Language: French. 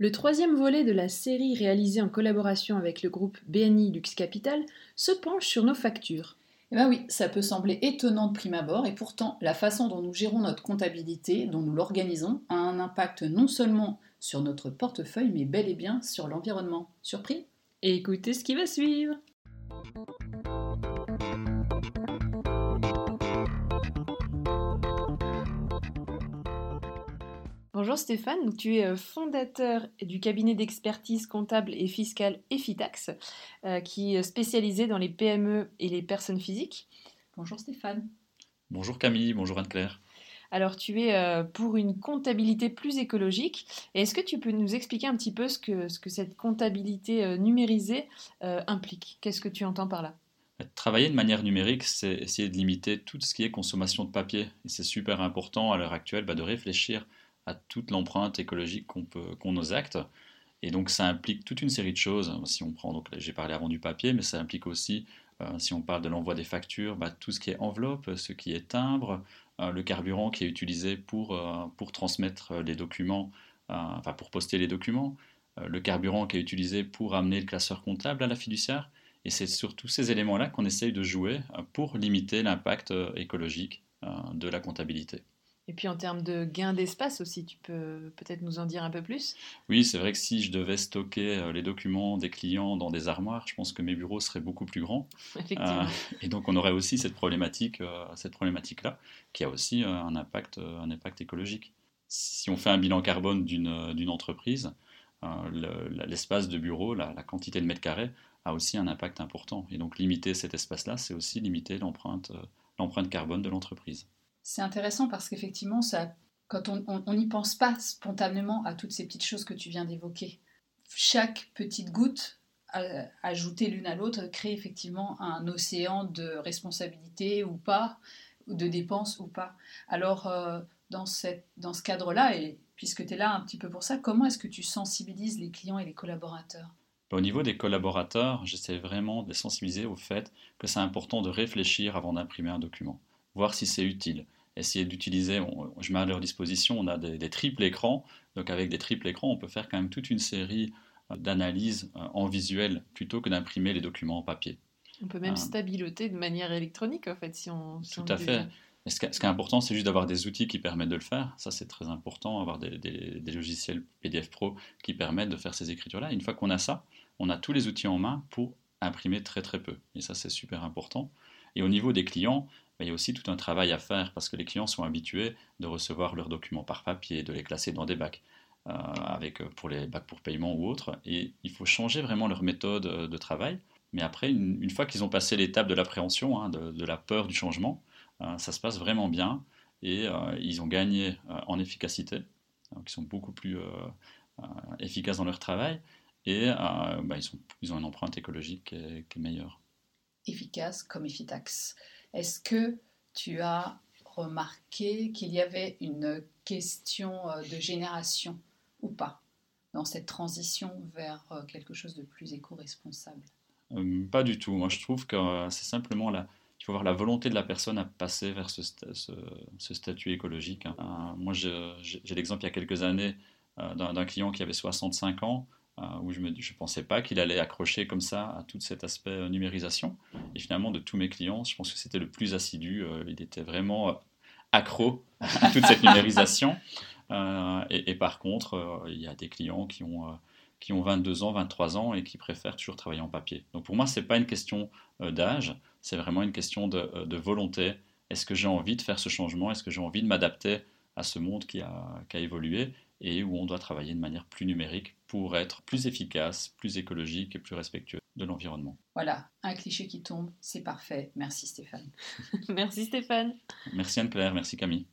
Le troisième volet de la série réalisée en collaboration avec le groupe BNI Lux Capital se penche sur nos factures. Eh bien oui, ça peut sembler étonnant de prime abord, et pourtant la façon dont nous gérons notre comptabilité, dont nous l'organisons, a un impact non seulement sur notre portefeuille, mais bel et bien sur l'environnement. Surpris? Écoutez ce qui va suivre. Bonjour Stéphane, tu es euh, fondateur du cabinet d'expertise comptable et fiscale Efitax, euh, qui est spécialisé dans les PME et les personnes physiques. Bonjour Stéphane. Bonjour Camille, bonjour Anne-Claire. Alors tu es euh, pour une comptabilité plus écologique. Est-ce que tu peux nous expliquer un petit peu ce que, ce que cette comptabilité numérisée implique? Qu'est-ce que tu entends par là? Travailler de manière numérique, c'est essayer de limiter tout ce qui est consommation de papier. Et c'est super important à l'heure actuelle bah, de réfléchir à toute l'empreinte écologique qu'on qu'ont nos actes. Et donc ça implique toute une série de choses. Si on prend, donc j'ai parlé avant du papier, mais ça implique aussi, euh, si on parle de l'envoi des factures, bah, tout ce qui est enveloppe, ce qui est timbre, euh, le carburant qui est utilisé pour, euh, pour transmettre les documents, enfin pour poster les documents, le carburant qui est utilisé pour amener le classeur comptable à la fiduciaire. Et c'est sur tous ces éléments-là qu'on essaye de jouer pour limiter l'impact écologique de la comptabilité. Et puis en termes de gain d'espace aussi, tu peux peut-être nous en dire un peu plus? Oui, c'est vrai que si je devais stocker euh, les documents des clients dans des armoires, je pense que mes bureaux seraient beaucoup plus grands. Effectivement. Euh, et donc on aurait aussi cette problématique, euh, cette problématique-là, qui a aussi un impact, un impact écologique. Si on fait un bilan carbone d'une entreprise, l'espace de bureau, la, la, quantité de mètres carrés, a aussi un impact important. Et donc limiter cet espace-là, c'est aussi limiter l'empreinte carbone de l'entreprise. C'est intéressant parce qu'effectivement, ça, quand on n'y pense pas spontanément à toutes ces petites choses que tu viens d'évoquer, chaque petite goutte ajoutée l'une à l'autre crée effectivement un océan de responsabilité ou pas, de dépenses ou pas. Alors, euh, dans, cette, dans ce cadre-là, et puisque tu es là un petit peu pour ça, comment est-ce que tu sensibilises les clients et les collaborateurs? Au niveau des collaborateurs, j'essaie vraiment de les sensibiliser au fait que c'est important de réfléchir avant d'imprimer un document, voir si c'est utile, essayer d'utiliser, je mets à leur disposition, on a des, triples écrans, donc avec des triples écrans, on peut faire quand même toute une série euh, d'analyses euh, en visuel plutôt que d'imprimer les documents en papier. On peut même euh, stabiloter de manière électronique, en fait, si on... tout à fait. ce, qui est important, c'est juste d'avoir des outils qui permettent de le faire. Ça, c'est très important, avoir des, des, logiciels PDF Pro qui permettent de faire ces écritures-là. Une fois qu'on a ça, on a tous les outils en main pour imprimer très très peu. Et ça, c'est super important. Et au niveau des clients, il y a aussi tout un travail à faire parce que les clients sont habitués de recevoir leurs documents par papier, de les classer dans des bacs. Euh, avec, euh, pour les bacs pour paiement ou autres. Et il faut changer vraiment leur méthode euh, de travail. Mais après, une, fois qu'ils ont passé l'étape de l'appréhension, hein, de, la peur du changement, ça se passe vraiment bien et ils ont gagné en efficacité. Ils sont beaucoup plus efficaces dans leur travail et bah, ils, ont une empreinte écologique qui est meilleure. Efficace comme Efitax. Est-ce que tu as remarqué qu'il y avait une question euh, de génération ou pas dans cette transition vers euh, quelque chose de plus éco-responsable? Euh, Pas du tout. Moi, je trouve que c'est simplement là. Il faut voir la volonté de la personne à passer vers ce, statut écologique. Hein. moi, j'ai l'exemple il y a quelques années d'un client qui avait 65 ans où je ne je pensais pas qu'il allait accrocher comme ça à tout cet aspect euh, numérisation. Et finalement, de tous mes clients, je pense que c'était le plus assidu. Euh, il était vraiment accro à toute cette numérisation. Et, par contre, il y a des clients qui ont, qui ont 22 ans, 23 ans et qui préfèrent toujours travailler en papier. Donc pour moi, ce n'est pas une question d'âge, c'est vraiment une question de, de volonté. Est-ce que j'ai envie de faire ce changement? Est-ce que j'ai envie de m'adapter à ce monde qui a, qui a évolué? Et où on doit travailler de manière plus numérique pour être plus efficace, plus écologique et plus respectueux de l'environnement. Voilà, un cliché qui tombe, c'est parfait. Merci Stéphane. merci Stéphane. Merci Anne-Claire, merci Camille.